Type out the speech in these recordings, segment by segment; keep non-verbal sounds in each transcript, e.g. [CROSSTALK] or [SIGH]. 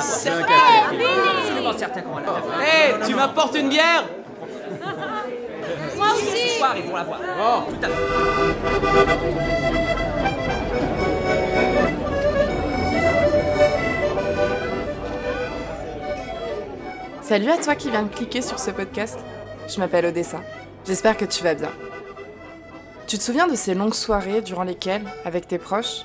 C'est absolument certain qu'on va la faire. Hé, tu m'apportes une bière Moi aussi Ce soir, ils vont la voir. Oh, tout à fait. Salut à toi qui viens de cliquer sur ce podcast. Je m'appelle Odessa. J'espère que tu vas bien. Tu te souviens de ces longues soirées durant lesquelles, avec tes proches,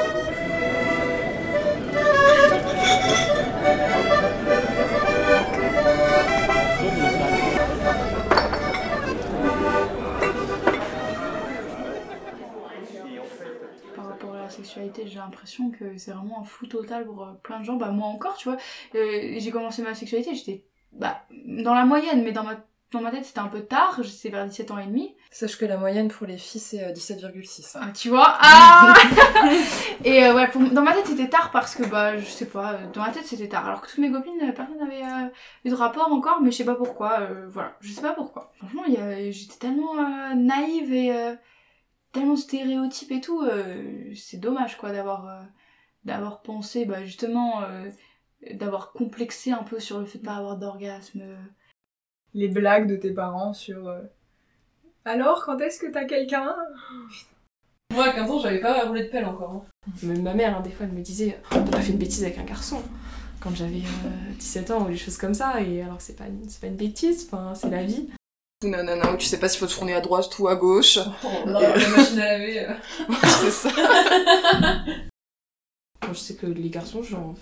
J'ai l'impression que c'est vraiment un flou total pour euh, plein de gens. Bah moi encore, tu vois, Euh, j'ai commencé ma sexualité, j'étais bah, dans la moyenne, mais dans ma, dans ma tête c'était un peu tard, c'est vers 17 ans et demi. Sache que la moyenne pour les filles, c'est euh, 17,6. Ah, tu vois Ah [LAUGHS] Et euh, ouais, pour- dans ma tête c'était tard parce que bah je sais pas, euh, dans ma tête c'était tard. Alors que toutes mes copines, euh, personne n'avait euh, eu de rapport encore, mais je sais pas pourquoi. euh, voilà, je sais pas pourquoi. Franchement, j'étais tellement euh, naïve et euh, tellement stéréotype et tout. euh, c'est dommage quoi d'avoir euh, d'avoir pensé bah justement euh, d'avoir complexé un peu sur le fait de pas avoir d'orgasme. les blagues de tes parents sur euh, alors quand est-ce que t'as quelqu'un? Moi, à 15 ans, j'avais pas roulé de pelle encore. hein. Même ma mère, hein, des fois, elle me disait oh, T'as pas fait une bêtise avec un garçon quand j'avais euh, 17 ans ou des choses comme ça. Et alors, c'est pas, une- c'est pas une bêtise, enfin, c'est la vie. Non, non, non, tu sais pas s'il faut tourner à droite ou à gauche. Oh, la, la [LAUGHS] machine à laver. euh. c'est ça. [LAUGHS] Moi, je sais que les garçons, j'en,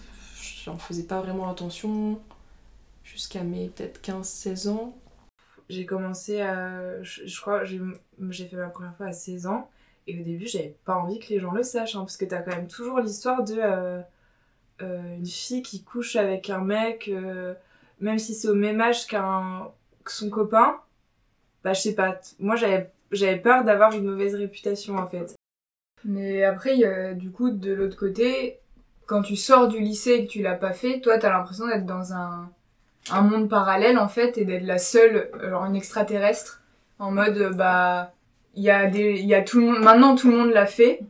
j'en faisais pas vraiment attention jusqu'à mes peut-être 15-16 ans. J'ai commencé à. Je, je crois j'ai j'ai fait ma première fois à 16 ans. Et au début, j'avais pas envie que les gens le sachent. hein, parce que t'as quand même toujours l'histoire de. euh, euh, une fille qui couche avec un mec, euh, même si c'est au même âge qu'un que son copain. Bah, je sais pas. Moi, j'avais j'avais peur d'avoir une mauvaise réputation en fait. Mais après, y a, du coup, de l'autre côté, quand tu sors du lycée et que tu l'as pas fait, toi, t'as l'impression d'être dans un, un monde parallèle, en fait, et d'être la seule, genre une extraterrestre, en mode, bah, il y a des, il y a tout le monde, maintenant tout le monde l'a fait,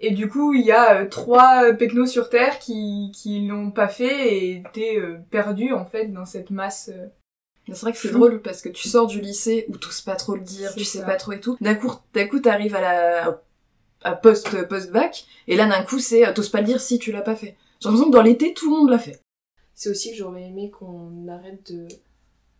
et du coup, il y a euh, trois pecnos sur Terre qui, qui l'ont pas fait, et t'es euh, perdu, en fait, dans cette masse. euh. C'est vrai que c'est drôle parce que tu sors du lycée où t'oses pas trop le dire, tu sais ça. pas trop et tout. D'un coup, d'un coup t'arrives à la à post post bac et là d'un coup c'est euh, t'oses pas le dire si tu l'as pas fait. J'ai l'impression que dans l'été tout le monde l'a fait. C'est aussi que j'aurais aimé qu'on arrête de.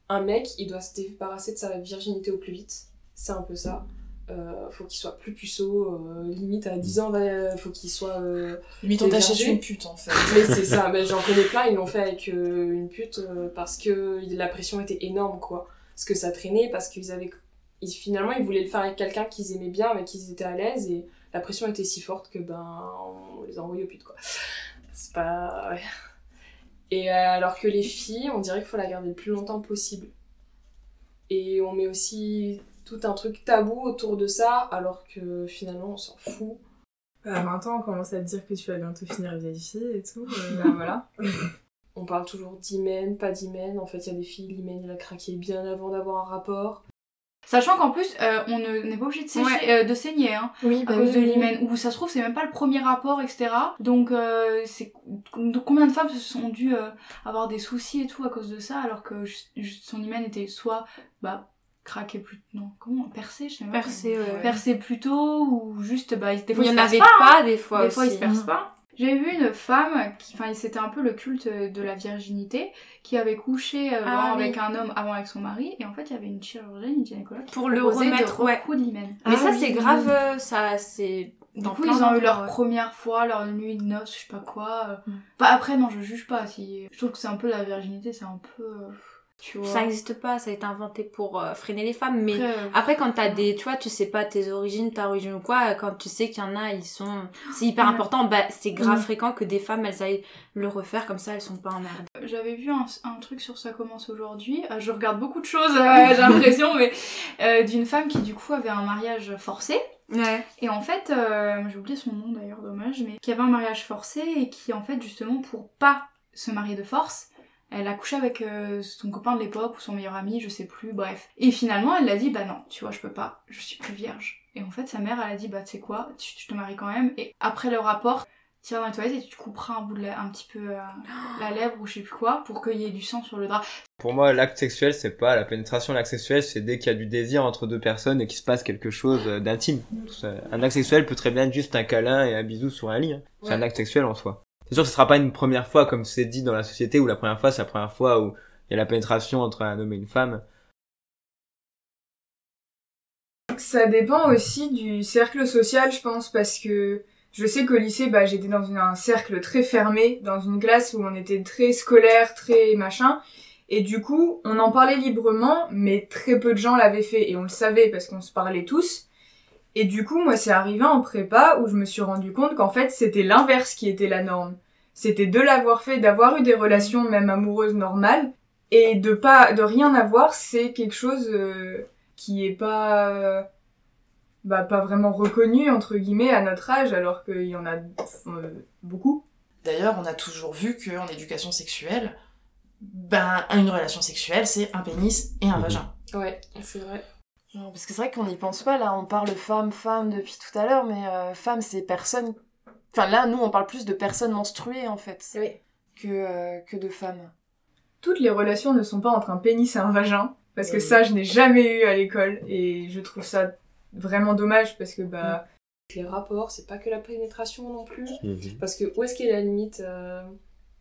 Un mec, il doit se débarrasser de sa virginité au plus vite. C'est un peu ça. Euh, faut qu'il soit plus puceau. euh, limite à 10 ans, va- faut qu'il soit. euh, Limite on t'achète t'achète une pute en fait. [LAUGHS] Mais c'est ça, mais j'en connais plein, ils l'ont fait avec euh, une pute euh, parce que la pression était énorme, quoi. Parce que ça traînait, parce qu'ils avaient. Ils, finalement, ils voulaient le faire avec quelqu'un qu'ils aimaient bien, avec qui ils étaient à l'aise, et la pression était si forte que ben. On les a envoyés au pute, quoi. C'est pas. ouais. Et euh, alors que les filles, on dirait qu'il faut la garder le plus longtemps possible. Et on met aussi tout un truc tabou autour de ça, alors que finalement, on s'en fout. À 20 ans, on commence à te dire que tu vas bientôt finir vieille fille et tout. euh, bah, voilà. [LAUGHS] On parle toujours d'hymen, pas d'hymen. En fait, il y a des filles, l'hymen, il a craqué bien avant d'avoir un rapport. Sachant qu'en plus, euh, on ne- n'est pas obligé de, sécher- euh, de saigner, hein. Oui, à cause de l'hymen, ou ça se trouve c'est même pas le premier rapport, etc. Donc euh, c'est combien de femmes se sont dû euh, avoir des soucis et tout à cause de ça, alors que juste, juste son hymen était soit bah craqué plus non comment percé, je sais pas Percé, ouais. percé plus tôt ou juste bah des fois Il y se en avait pas, pas des fois des fois il se aussi. perce pas. J'ai vu une femme qui, enfin, c'était un peu le culte de la virginité, qui avait couché euh, Ah, avec oui. un homme avant avec son mari, et en fait, il y avait une chirurgienne, une gynécologue, Pour le remettre, de ouais. recoudre l'hymen. Mais Ah ça, oui, c'est grave, oui. euh, ça, c'est. Du coup, ils ont eu leur ouais. première fois, leur nuit de noces, je sais pas quoi. euh. Mm. Bah après, non, je juge pas. Si... Je trouve que c'est un peu la virginité, c'est un peu... euh, Tu vois. Ça n'existe pas, ça a été inventé pour euh, freiner les femmes. Mais Après, euh, après, quand t'as des, tu vois, tu sais pas tes origines, ta origine ou quoi, quand tu sais qu'il y en a, ils sont, c'est hyper Ouais. important, bah, c'est grave fréquent que des femmes, elles aillent le refaire comme ça, elles sont pas en merde. J'avais vu un, un truc sur Ça commence aujourd'hui. Euh, je regarde beaucoup de choses, [LAUGHS] euh, j'ai l'impression, mais euh, d'une femme qui du coup avait un mariage forcé. Ouais. Et en fait, euh, j'ai oublié son nom d'ailleurs, dommage, mais qui avait un mariage forcé et qui en fait justement pour pas se marier de force, elle a couché avec euh, son copain de l'époque ou son meilleur ami, je sais plus, bref. Et finalement, elle a dit bah non, tu vois, je peux pas, je suis plus vierge. Et en fait, sa mère, elle a dit bah tu sais quoi, tu, tu te maries quand même. Et après le rapport, tire dans les toilettes et tu couperas un bout de la, un petit peu euh, [GASPS] la lèvre ou je sais plus quoi pour qu'il y ait du sang sur le drap. Pour moi, l'acte sexuel, c'est pas la pénétration. L'acte sexuel, c'est dès qu'il y a du désir entre deux personnes et qu'il se passe quelque chose euh, d'intime. Ça- Un acte sexuel peut très bien être juste un câlin et un bisou sur un lit. hein. C'est un acte sexuel en soi. C'est sûr que ce sera pas une première fois comme c'est dit dans la société où la première fois, c'est la première fois où il y a la pénétration entre un homme et une femme. Ça dépend aussi du cercle social, je pense, parce que je sais qu'au lycée, bah, j'étais dans un cercle très fermé, dans une classe où on était très scolaire, très machin. Et du coup, on en parlait librement, mais très peu de gens l'avaient fait. Et on le savait parce qu'on se parlait tous. Et du coup, moi, c'est arrivé en prépa où je me suis rendu compte qu'en fait, c'était l'inverse qui était la norme. C'était de l'avoir fait, d'avoir eu des relations même amoureuses normales. Et de pas, de rien avoir, c'est quelque chose euh, qui est pas, euh, bah, pas vraiment reconnu, entre guillemets, à notre âge, alors qu'il y en a euh, beaucoup. D'ailleurs, on a toujours vu qu'en éducation sexuelle, ben, une relation sexuelle, c'est un pénis et un Mhm. vagin. Ouais, c'est vrai. Non, Parce que c'est vrai qu'on n'y pense pas, là, on parle femme, femme depuis tout à l'heure, mais euh, femme, c'est personne... Enfin, là, nous, on parle plus de personnes menstruées, en fait, Oui. que, euh, que de femmes. Toutes les relations ne sont pas entre un pénis et un vagin, parce que Oui. ça, je n'ai jamais eu à l'école, et je trouve ça vraiment dommage, parce que, bah, Les rapports, c'est pas que la pénétration non plus. Mhm. Parce que où est-ce qu'est la limite euh,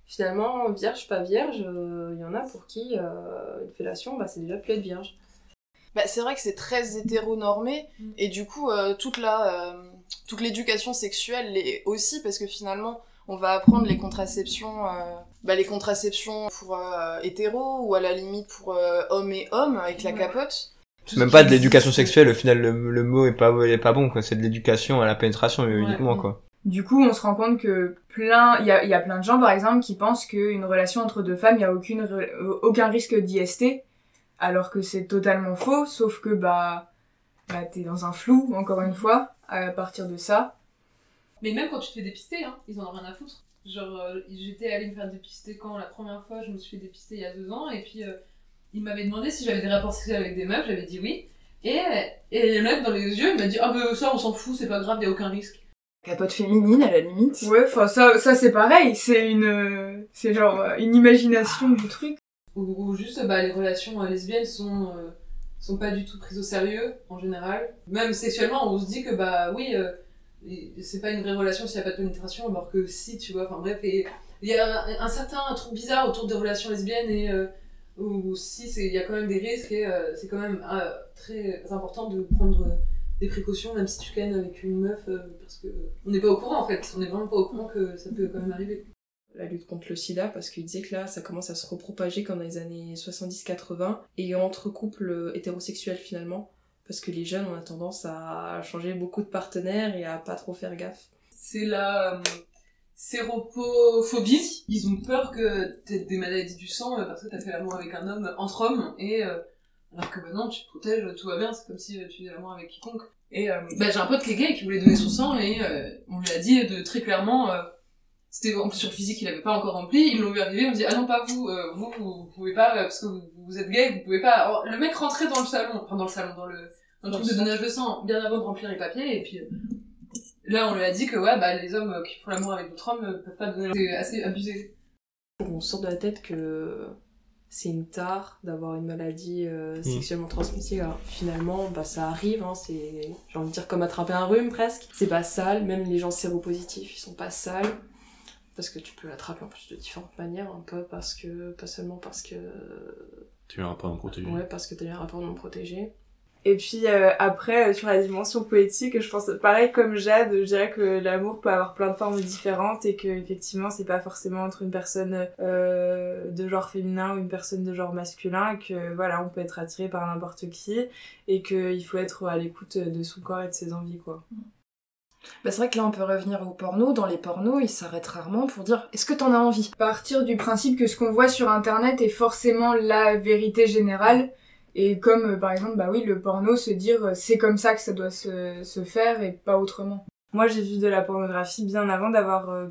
Finalement, vierge, pas vierge, il y en a pour qui euh, une fellation, bah, c'est déjà plus être vierge. Bah, c'est vrai que c'est très hétéronormé, Mm. et du coup, euh, toute la, euh, toute l'éducation sexuelle l'est aussi, parce que finalement, on va apprendre les contraceptions, euh, bah, les contraceptions pour euh, hétéros, ou à la limite pour euh, hommes et hommes, avec la capote. C'est même pas de l'éducation sexuelle, au final, le, le mot est pas, est pas bon, quoi. C'est de l'éducation à la pénétration uniquement, quoi. du coup, on se rend compte que plein, il y a, il y a plein de gens, par exemple, qui pensent qu'une relation entre deux femmes, il n'y a aucune, aucun risque d'IST, alors que c'est totalement faux, sauf que, bah, bah t'es dans un flou, encore une fois, à partir de ça. Mais même quand tu te fais dépister, hein, ils en ont rien à foutre. Genre, euh, j'étais allée me faire dépister quand la première fois, je me suis fait dépister il y a deux ans, et puis euh, ils m'avaient demandé si j'avais des rapports sexuels avec des meufs, j'avais dit oui. Et, et le mec dans les yeux, il m'a dit Ah, bah ça, on s'en fout, c'est pas grave, y a aucun risque. Capote féminine, à la limite. Ouais, enfin, ça, ça c'est pareil, c'est une, euh, c'est genre euh, une imagination du truc. Ou, ou juste, bah, les relations euh, lesbiennes sont, euh, sont pas du tout prises au sérieux, en général. Même sexuellement, on se dit que, bah oui, euh, c'est pas une vraie relation s'il y a pas de pénétration, alors que si, tu vois, enfin bref, il y a un, un certain truc bizarre autour des relations lesbiennes et euh, où si il y a quand même des risques et euh, c'est quand même très important de prendre des précautions même si tu cannes avec une meuf parce que on n'est pas au courant en fait on n'est vraiment pas au courant que ça peut quand même arriver la lutte contre le sida parce qu'il disait que là ça commence à se repropager comme dans les années 70-80 et entre couples hétérosexuels finalement parce que les jeunes on a tendance à changer beaucoup de partenaires et à pas trop faire gaffe. c'est la euh, séropophobie ils ont peur que t'aies des maladies du sang euh, parce que t'as fait l'amour avec un homme entre hommes et euh, alors que maintenant tu te protèges tout va bien c'est comme si euh, tu faisais l'amour avec quiconque et euh, bah, j'ai un pote qui est gay qui voulait donner son sang et euh, on lui a dit de très clairement euh, c'était en plus sur le physique il avait pas encore rempli ils l'ont vu arriver on dit ah non pas vous euh, vous, vous pouvez pas euh, parce que vous, vous êtes gay vous pouvez pas Alors, le mec rentrait dans le salon enfin dans le salon dans le dans le truc de donnage de sang bien avant de remplir les papiers et puis euh, là on lui a dit que ouais bah les hommes euh, qui font l'amour avec d'autres hommes euh, peuvent pas donner c'est assez abusé On sort de la tête que c'est une tare d'avoir une maladie euh, sexuellement transmissible. Alors finalement, bah ça arrive, hein, c'est j'ai envie de dire comme attraper un rhume presque. C'est pas sale, même les gens séropositifs, ils sont pas sales. Parce que tu peux l'attraper en plus de différentes manières, un peu parce que, pas seulement parce que, Tu as un rapport non protégé. ouais, parce que t'as eu un rapport non protégé. Et puis euh, après, euh, sur la dimension poétique, je pense, pareil comme Jade, je dirais que l'amour peut avoir plein de formes différentes et que effectivement, c'est pas forcément entre une personne euh, de genre féminin ou une personne de genre masculin, et que voilà, on peut être attiré par n'importe qui et qu'il faut être à l'écoute de son corps et de ses envies, quoi. Bah c'est vrai que là on peut revenir au porno. Dans les pornos, ils s'arrêtent rarement pour dire est-ce que t'en as envie? Partir du principe que ce qu'on voit sur internet est forcément la vérité générale et comme euh, par exemple, bah oui, le porno, se dire euh, c'est comme ça que ça doit se, se faire et pas autrement. Moi j'ai vu de la pornographie bien avant d'avoir euh,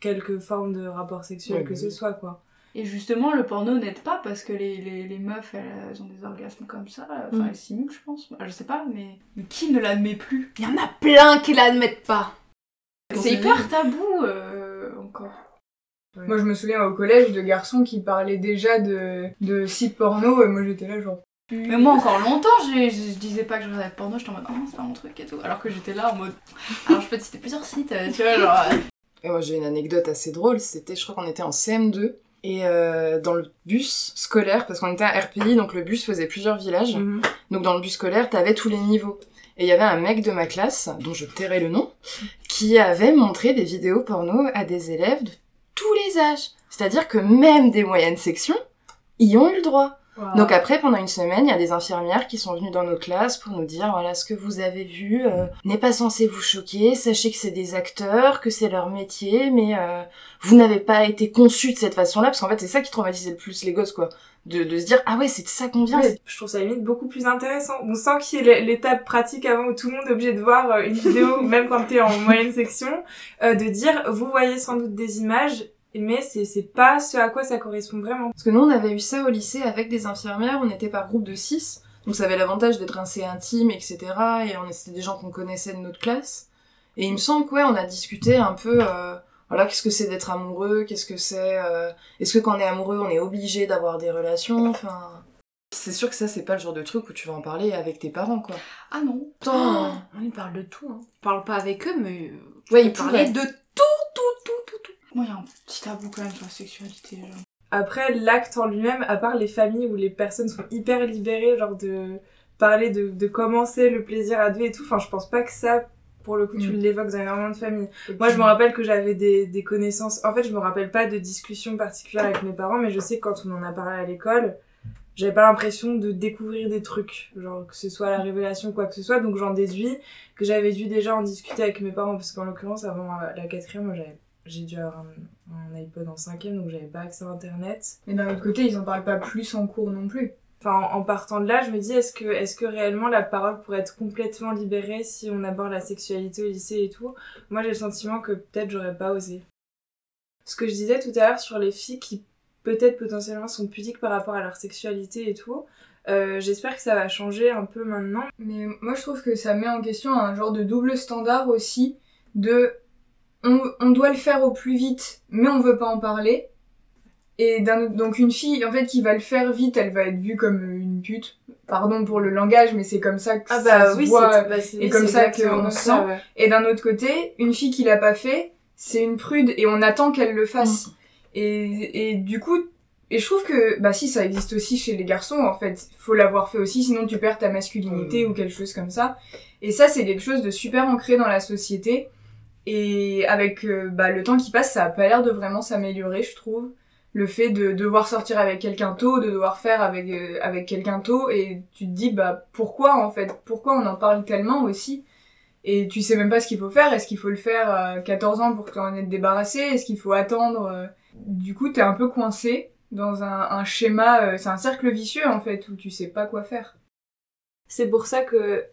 quelques formes de rapports sexuels Ouais, que bah ce soit quoi. Et justement, le porno n'aide pas parce que les, les, les meufs, elles, elles ont des orgasmes comme ça. Enfin, Mm. elles simulent, je pense. Bah, je sais pas, mais, mais qui ne l'admet plus? Il y en a plein qui l'admettent pas. C'est hyper tabou euh, encore. Ouais. Moi, je me souviens au collège de garçons qui parlaient déjà de, de sites porno et moi j'étais là genre. Mais moi, encore longtemps, je, je disais pas que je regardais le porno, j'étais en mode oh, c'est pas mon truc et tout. Alors que j'étais là en mode. Alors je peux te citer plusieurs sites, euh, tu vois, genre. euh, Et moi j'ai une anecdote assez drôle, c'était je crois qu'on était en CM2 et euh, dans le bus scolaire, parce qu'on était à RPI, donc le bus faisait plusieurs villages, Mhm. donc dans le bus scolaire t'avais tous les niveaux. Et il y avait un mec de ma classe, dont je tairai le nom, qui avait montré des vidéos porno à des élèves de tous les âges. C'est-à-dire que même des moyennes sections y ont eu le droit. Donc après, pendant une semaine, il y a des infirmières qui sont venues dans nos classes pour nous dire, voilà, ce que vous avez vu euh, n'est pas censé vous choquer, sachez que c'est des acteurs, que c'est leur métier, mais euh, vous n'avez pas été conçus de cette façon-là, parce qu'en fait, c'est ça qui traumatisait le plus les gosses, quoi. De, de se dire, ah ouais, c'est de ça qu'on vient. Ouais, je trouve ça limite beaucoup plus intéressant. On sent qu'il y ait l'étape pratique avant où tout le monde est obligé de voir euh, une vidéo, [LAUGHS] même quand t'es en moyenne section, euh, de dire vous voyez sans doute des images, mais c'est pas ce à quoi ça correspond vraiment. Parce que nous, on avait eu ça au lycée avec des infirmières, on était par groupe de 6, donc ça avait l'avantage d'être assez intime, etc. Et on c'était des gens qu'on connaissait de notre classe. Et il me semble que ouais, on a discuté un peu, euh, voilà, qu'est-ce que c'est d'être amoureux, qu'est-ce que c'est, euh, est-ce que quand on est amoureux, on est obligé d'avoir des relations, enfin... C'est sûr que ça, c'est pas le genre de truc où tu vas en parler avec tes parents, quoi. Ah non. Tant, euh, On y parle de tout. Hein. On parle pas avec eux, mais Ouais, ils pourraient. de tout, tout, tout. Moi, il y a un petit tabou quand même sur la sexualité. genre. Après, l'acte en lui-même, à part les familles où les personnes sont hyper libérées, genre de parler de, de commencer le plaisir à deux et tout, enfin, je pense pas que ça, pour le coup, tu Mm. l'évoques dans énormément de familles. Moi, je me rappelle que j'avais des, des connaissances. En fait, je me rappelle pas de discussions particulières avec mes parents, mais je sais que quand on en a parlé à l'école, j'avais pas l'impression de découvrir des trucs, genre que ce soit la révélation ou quoi que ce soit. Donc, j'en déduis que j'avais dû déjà en discuter avec mes parents, parce qu'en l'occurrence, avant euh, la quatrième, moi, j'avais j'ai dû avoir un, un iPod en cinquième, donc j'avais pas accès à Internet. Mais d'un autre côté, ils en parlent pas plus en cours non plus. Enfin, en, partant de là, je me dis, est-ce que, est-ce que réellement la parole pourrait être complètement libérée si on aborde la sexualité au lycée et tout? Moi, j'ai le sentiment que peut-être j'aurais pas osé. Ce que je disais tout à l'heure sur les filles qui peut-être potentiellement sont pudiques par rapport à leur sexualité et tout, euh, j'espère que ça va changer un peu maintenant. Mais moi, je trouve que ça met en question un genre de double standard aussi de on, on doit le faire au plus vite, mais on veut pas en parler. Et donc une fille, en fait, qui va le faire vite, elle va être vue comme une pute. Pardon pour le langage, mais c'est comme ça que Ah ça bah se oui, voit. bah, et comme ça qu'on sent. ouais. Et d'un autre côté, une fille qui l'a pas fait, c'est une prude et on attend qu'elle le fasse. Et, et du coup, et je trouve que, bah si, ça existe aussi chez les garçons, en fait. Faut l'avoir fait aussi, sinon tu perds ta masculinité ou quelque chose comme ça. Et ça, c'est quelque chose de super ancré dans la société. Et avec euh, bah, le temps qui passe, ça a pas l'air de vraiment s'améliorer, je trouve. Le fait de devoir sortir avec quelqu'un tôt, de devoir faire avec, euh, avec quelqu'un tôt, et tu te dis, bah pourquoi en fait? Pourquoi on en parle tellement aussi? Et tu sais même pas ce qu'il faut faire. Est-ce qu'il faut le faire à 14 ans pour t'en être débarrassé? Est-ce qu'il faut attendre euh, Du coup, t'es un peu coincé dans un, un schéma. euh, c'est un cercle vicieux en fait où tu sais pas quoi faire. C'est pour ça que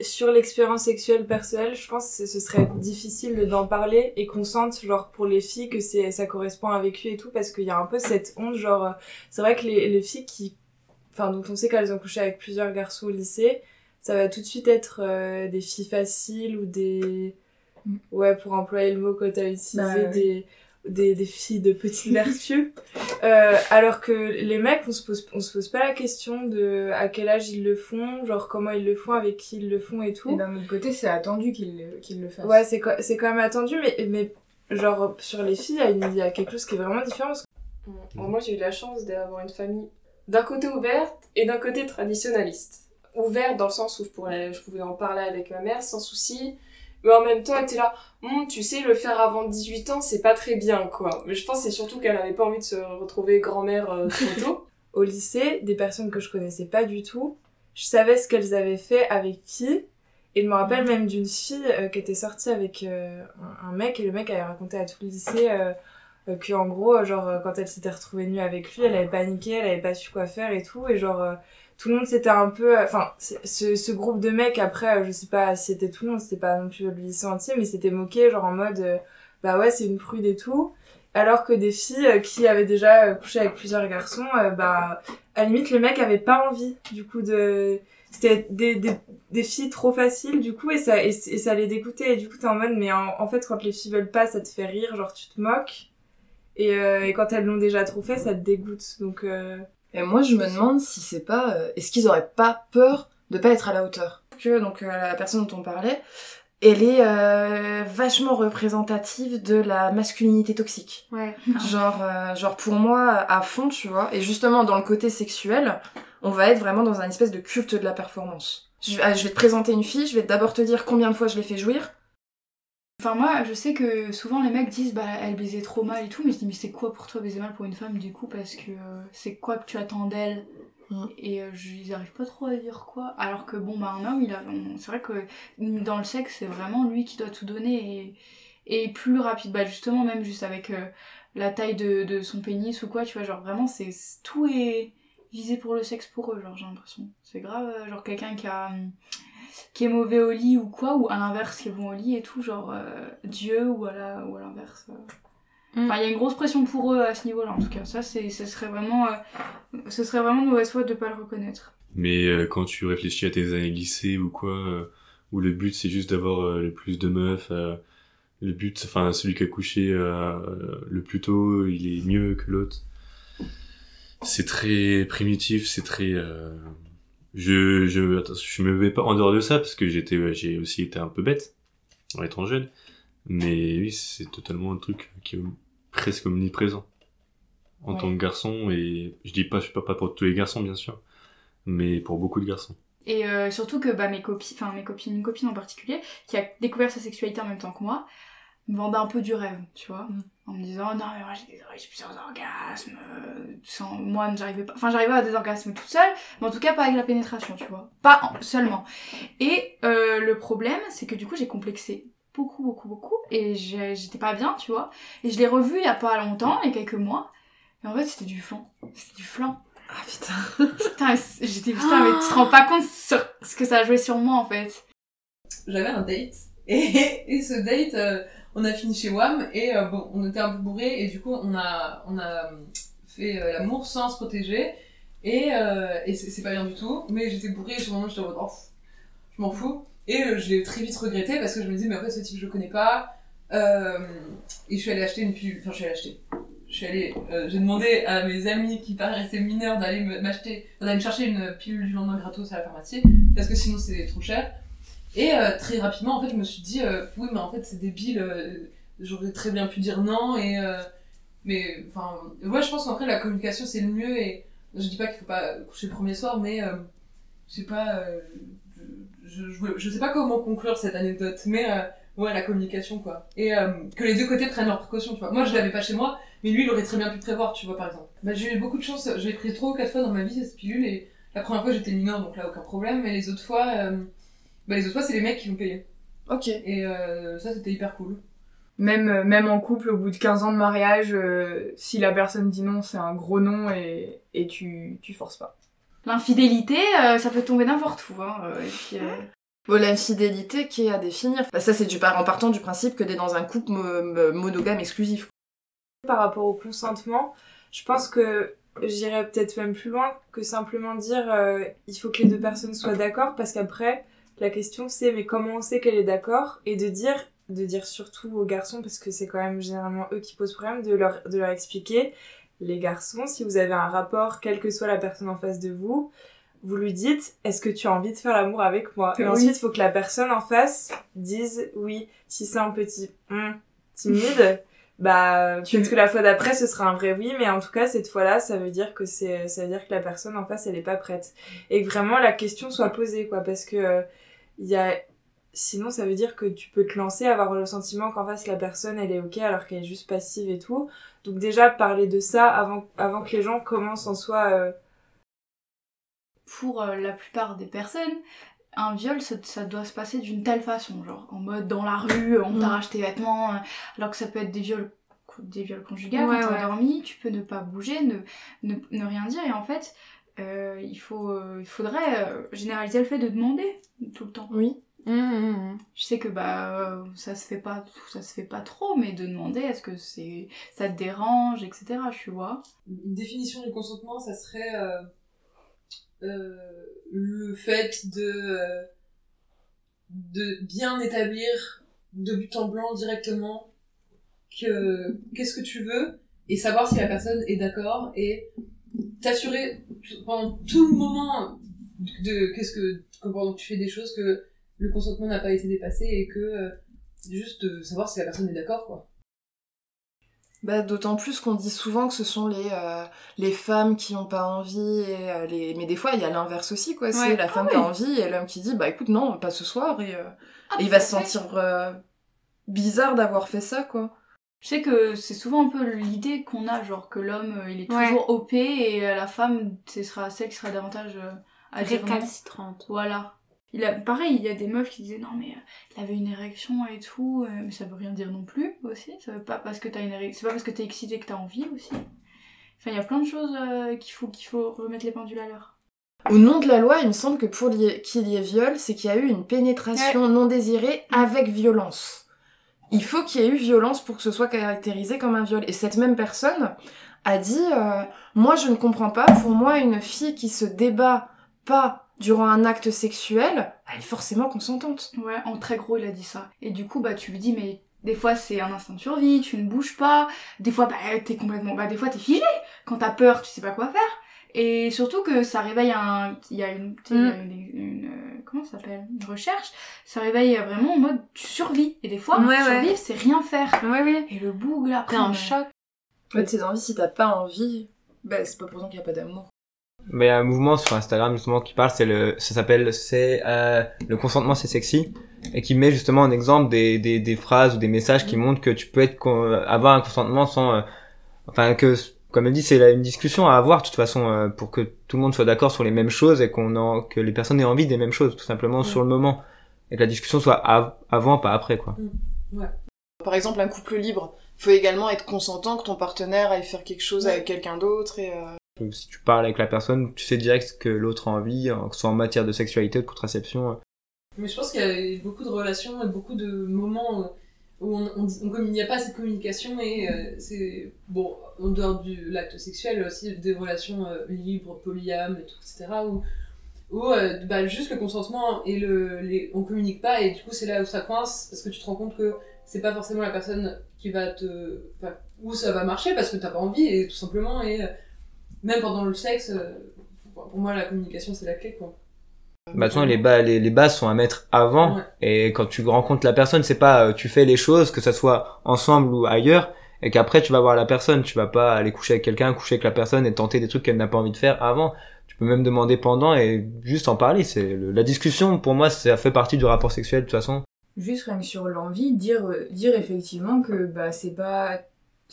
sur l'expérience sexuelle personnelle, je pense que ce serait difficile de- d'en parler et qu'on sente genre pour les filles que c'est ça correspond à un vécu et tout parce qu'il y a un peu cette honte genre euh, c'est vrai que les, les filles qui enfin dont on sait qu'elles ont couché avec plusieurs garçons au lycée, ça va tout de suite être euh, des filles faciles ou des Mm. ouais pour employer le mot que t'as utilisé Bah, des des, des filles de petite vertu. [LAUGHS] Euh, alors que les mecs, on se pose, on se pose pas la question de à quel âge ils le font, genre comment ils le font, avec qui ils le font et tout. Et d'un autre côté, c'est attendu qu'il le, qu'il le fasse. Ouais, c'est c'est quand même attendu, mais, mais genre sur les filles, il y a une- il y, a quelque chose qui est vraiment différent. parce Bon, moi j'ai eu la chance d'avoir une famille d'un côté ouverte et d'un côté traditionnaliste. ouverte dans le sens où je, pourrais, je pouvais en parler avec ma mère sans souci. Mais en même temps, elle était là, Hum, tu sais, le faire avant 18 ans, c'est pas très bien, quoi. Mais je pense c'est surtout qu'elle avait pas envie de se retrouver grand-mère euh, trop [LAUGHS] tôt. Au lycée, des personnes que je connaissais pas du tout, je savais ce qu'elles avaient fait avec qui. Et je me rappelle même d'une fille euh, qui était sortie avec euh, un, mec, et le mec avait raconté à tout le lycée euh, que en gros, genre, quand elle s'était retrouvée nue avec lui, elle avait paniqué, elle avait pas su quoi faire et tout, et genre, tout le monde s'était un peu... Enfin, ce, ce groupe de mecs, après, euh, je sais pas si c'était tout le monde, c'était pas non plus le lycée entier, mais c'était moqué, genre en mode, euh, bah ouais, c'est une prude et tout. Alors que des filles euh, qui avaient déjà couché avec plusieurs garçons, bah, à la limite, les mecs avaient pas envie, du coup, de... C'était des, des, filles trop faciles, du coup, et ça, et, ça les dégoûtait. Et du coup, t'es en mode, mais en, en fait, quand les filles veulent pas, ça te fait rire, genre, tu te moques. Et, et quand elles l'ont déjà trop fait, ça te dégoûte. Donc, Et moi, je me demande si c'est pas. euh, Est-ce qu'ils auraient pas peur de pas être à la hauteur? Que donc euh, la personne dont on parlait, elle est euh, vachement représentative de la masculinité toxique. Ouais. Genre, euh, genre pour moi, à fond, tu vois. Et justement, dans le côté sexuel, on va être vraiment dans un espèce de culte de la performance. Je, ah, je vais te présenter une fille, je vais d'abord te dire combien de fois je l'ai fait jouir. Enfin, moi, je sais que souvent les mecs disent, bah, elle baisait trop mal et tout, mais je dis, mais c'est quoi pour toi baiser mal pour une femme, du coup, parce que euh, c'est quoi que tu attends d'elle Mm. Et euh, je- ils arrivent pas trop à dire quoi. Alors que, bon, bah, un homme, il a. C'est vrai que dans le sexe, c'est vraiment lui qui doit tout donner et, et plus rapide. Bah, justement, même juste avec euh, la taille de, de son pénis ou quoi, tu vois, genre vraiment, c'est tout est visé pour le sexe pour eux, genre, j'ai l'impression. C'est grave, euh, genre quelqu'un qui a. qui est mauvais au lit ou quoi, ou à l'inverse qui est bon au lit et tout, genre euh, Dieu ou à la- ou à l'inverse. euh. Mm. Enfin, il y a une grosse pression pour eux à ce niveau-là, en tout cas. Ça, c'est, ce serait vraiment, euh, ce serait vraiment de mauvaise foi de pas le reconnaître. Mais euh, quand tu réfléchis à tes années lycée ou quoi, euh, où le but c'est juste d'avoir euh, le plus de meufs, euh, le but, enfin celui qui a couché euh, le plus tôt, il est mieux que l'autre. C'est très primitif, c'est très. Je je attends, je me mets pas en dehors de ça parce que j'étais j'ai aussi été un peu bête en étant jeune. Mais oui, c'est totalement un truc qui est presque omniprésent en Ouais. tant que garçon et je dis pas je parle pas pour tous les garçons bien sûr mais pour beaucoup de garçons. Et euh, surtout que bah, mes copines, enfin mes copines, une copine en particulier, qui a découvert sa sexualité en même temps que moi, me vendait un peu du rêve, tu vois, en me disant non mais moi j'ai des- j'ai plusieurs orgasmes, euh, sans moi j'arrivais pas, enfin j'arrivais à des orgasmes toute seule, mais en tout cas pas avec la pénétration, tu vois, pas en- seulement. Et euh, le problème c'est que du coup j'ai complexé beaucoup beaucoup beaucoup et j'étais pas bien, tu vois, et je l'ai revu il y a pas longtemps, il y a quelques mois, et en fait c'était du flan, c'était du flan. Ah putain. [LAUGHS] Putain, j'étais putain, mais tu te rends pas compte sur ce que ça a joué sur moi en fait. J'avais un date, et, [LAUGHS] et ce date, euh, on a fini chez Wam, et euh, bon, on était un peu bourrés, et du coup, on a, on a fait euh, l'amour sans se protéger, et, euh, et c'est pas bien du tout, mais j'étais bourrée, et sur le moment, j'étais en mode, oh, je m'en fous, et euh, je l'ai très vite regretté, parce que je me dis, mais en fait, ce type, je le connais pas, euh, et je suis allée acheter une pilule, enfin, je suis allée acheter. Je suis euh, j'ai demandé à mes amis qui paraissaient mineurs d'aller m'acheter, d'aller me chercher une pilule du lendemain gratos à la pharmacie, parce que sinon c'est trop cher. Et euh, très rapidement, en fait, je me suis dit, euh, oui, mais en fait, c'est débile, euh, j'aurais très bien pu dire non, et. euh, mais, enfin, ouais, je pense qu'après, la communication, c'est le mieux, et je dis pas qu'il faut pas coucher le premier soir, mais, euh, je sais pas, je, je, sais pas comment conclure cette anecdote, mais, ouais, la communication, quoi. Et que les deux côtés prennent leurs précautions, tu vois. Moi, je l'avais pas chez moi, mais lui, il aurait très bien pu prévoir, tu vois, par exemple. Bah, j'ai eu beaucoup de chance, j'ai pris trois ou quatre fois dans ma vie cette pilule, et la première fois, j'étais mineure, donc là, aucun problème, mais les autres fois, bah, les autres fois, c'est les mecs qui l'ont payé. Ok. Et euh, ça, c'était hyper cool. Même, euh, même en couple, au bout de 15 ans de mariage, euh, si la personne dit non, c'est un gros non et, et tu, tu forces pas. L'infidélité, euh, ça peut tomber n'importe où. Hein, et puis, Bon, l'infidélité qui est à définir. Bah, ça, c'est du par en partant du principe que t'es dans un couple mo- mo- monogame exclusif. Par rapport au consentement, je pense que j'irais peut-être même plus loin que simplement dire euh, il faut que les deux personnes soient d'accord parce qu'après la question c'est mais comment on sait qu'elle est d'accord? Et de dire de dire surtout aux garçons parce que c'est quand même généralement eux qui posent problème de leur de leur expliquer. Les garçons si vous avez un rapport quelle que soit la personne en face de vous vous lui dites est-ce que tu as envie de faire l'amour avec moi? Et Oui. ensuite il faut que la personne en face dise oui. Si c'est un petit hum, timide [LAUGHS] bah peut-être que la fois d'après ce sera un vrai oui mais en tout cas cette fois-là ça veut dire que c'est ça veut dire que la personne en face elle est pas prête. Et que vraiment la question soit posée quoi parce que il y a sinon ça veut dire que tu peux te lancer avoir le sentiment qu'en face la personne elle est ok alors qu'elle est juste passive et tout donc déjà parler de ça avant avant que les gens commencent en soi euh, Pour euh, la plupart des personnes, un viol, ça, ça doit se passer d'une telle façon, genre en mode dans la rue, on Mm. t'arrache tes vêtements, euh, alors que ça peut être des viols, des viols conjugaux, Ouais, quand t'es ouais. endormi, tu peux ne pas bouger, ne, ne, ne rien dire, et en fait, euh, il, faut, euh, il faudrait euh, généraliser le fait de demander tout le temps. Oui. Mmh, Je sais que bah euh, ça se fait pas ça se fait pas trop mais de demander est-ce que c'est ça te dérange etc tu vois Une définition du consentement, ça serait euh, euh, le fait de, de bien établir de but en blanc directement que qu'est-ce que tu veux et savoir si la personne est d'accord et t'assurer pendant tout le moment de qu'est-ce que, que pendant que tu fais des choses que le consentement n'a pas été dépassé et que euh, juste de savoir si la personne est d'accord quoi. Bah, d'autant plus qu'on dit souvent que ce sont les, euh, les femmes qui ont pas envie, et, euh, les... mais des fois il y a l'inverse aussi, quoi. C'est Ouais. la femme qui a envie et l'homme qui dit, bah écoute, non, pas ce soir, et, euh, Ah, et il va se sentir euh, bizarre d'avoir fait ça, quoi. Je sais que c'est souvent un peu l'idée qu'on a, genre que l'homme euh, il est Ouais. toujours OP et la femme ce sera celle qui sera davantage euh, à. Récalcitrante. Voilà. Il a, pareil, il y a des meufs qui disaient non mais euh, il avait une érection et tout, euh, mais ça veut rien dire non plus aussi. Ça veut pas parce que t'as une érection, c'est pas parce que t'es excité que t'as envie aussi. Enfin il y a plein de choses euh, qu'il faut qu'il faut remettre les pendules à l'heure. Au nom de la loi, il me semble que pour qu'il y ait viol, c'est qu'il y a eu une pénétration non désirée avec violence. Il faut qu'il y ait eu violence pour que ce soit caractérisé comme un viol. Et cette même personne a dit euh, Moi, je ne comprends pas. Pour moi, une fille qui se débat pas durant un acte sexuel, elle est forcément consentante. Ouais, en très gros, il a dit ça. Et du coup, bah, tu lui dis, mais des fois, c'est un instinct de survie, tu ne bouges pas. Des fois, bah, t'es complètement, bah, des fois, t'es figé. Quand t'as peur, tu sais pas quoi faire. Et surtout que ça réveille un, il y a une, a une, une, comment ça s'appelle? Une recherche. Ça réveille vraiment en mode survie. Et des fois, Ouais, ouais. survivre, c'est rien faire. Ouais. Et le boug, là, après, en mais- choc. En fait, tes envies, si t'as pas envie, bah, c'est pas pour autant qu'il y a pas d'amour. Mais il y a un mouvement sur Instagram justement qui parle, c'est le, ça s'appelle, c'est euh, le consentement c'est sexy et qui met justement en exemple des, des, des phrases ou des messages qui montrent que tu peux être con- avoir un consentement sans, euh, enfin que comme elle dit c'est une discussion à avoir de toute façon euh, pour que tout le monde soit d'accord sur les mêmes choses et qu'on en, que les personnes aient envie des mêmes choses tout simplement sur le moment et que la discussion soit av- avant pas après quoi. Par exemple, un couple libre, faut également être consentant que ton partenaire aille faire quelque chose Ouais. avec quelqu'un d'autre et. euh, Donc, Si tu parles avec la personne, tu sais direct que l'autre a envie, que ce soit en matière de sexualité, de contraception. euh. Mais je pense qu'il y a eu beaucoup de relations et beaucoup de moments euh, où on, il n'y a pas cette communication et euh, c'est, bon, en dehors de l'acte sexuel, aussi des relations euh, libres, polyames, etc. où, euh, bah, juste le consentement et le, on communique pas et du coup c'est là où ça coince parce que tu te rends compte que c'est pas forcément la personne qui va te. Où ça va marcher parce que t'as pas envie et tout simplement et même pendant le sexe, pour moi la communication c'est la clé quoi. Bah, toute façon, les, ba- les, les bases sont à mettre avant. Ouais. Et quand tu rencontres la personne, c'est pas euh, tu fais les choses, que ça soit ensemble ou ailleurs, et qu'après tu vas voir la personne. Tu vas pas aller coucher avec quelqu'un, coucher avec la personne et tenter des trucs qu'elle n'a pas envie de faire avant. Tu peux même demander pendant et juste en parler. C'est la discussion pour moi, ça fait partie du rapport sexuel de toute façon. Juste rien que sur l'envie, dire, euh, dire effectivement que bah, c'est pas.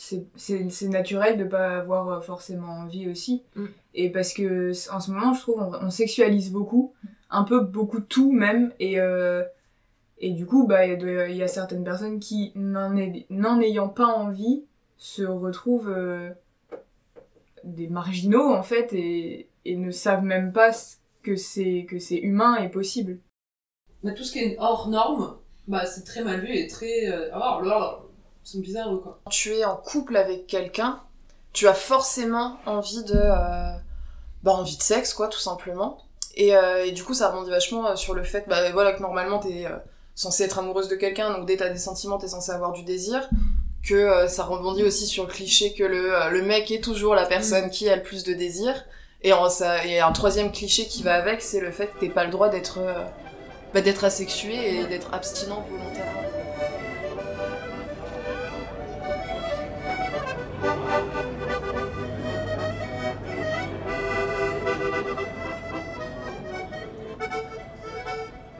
C'est c'est- c'est naturel de pas avoir euh, forcément envie aussi. Mm. Et parce que en ce moment, je trouve, on, on sexualise beaucoup, un peu beaucoup tout même. Et, euh, et du coup, bah, il y a de- il y, a certaines personnes qui, n'en ay- n'en ayant pas envie, se retrouvent euh, des marginaux en fait et, et ne savent même pas que c'est que c'est humain et possible. Mais tout ce qui est hors norme, bah c'est très mal vu et très. Euh, ah, là, là, c'est bizarre quoi. Quand tu es en couple avec quelqu'un, tu as forcément envie de. euh, bah, envie de sexe, quoi, tout simplement. Et, euh, et du coup, ça rebondit vachement euh, sur le fait bah, voilà, que normalement, t'es euh, censé être amoureuse de quelqu'un, donc dès que t'as des sentiments, t'es censé avoir du désir. Que euh, ça rebondit aussi sur le cliché que le, le mec est toujours la personne qui a le plus de désir. Et, en, ça, et un troisième cliché qui va avec, c'est le fait que t'aies pas le droit d'être bah, d'être asexué et d'être abstinent volontairement.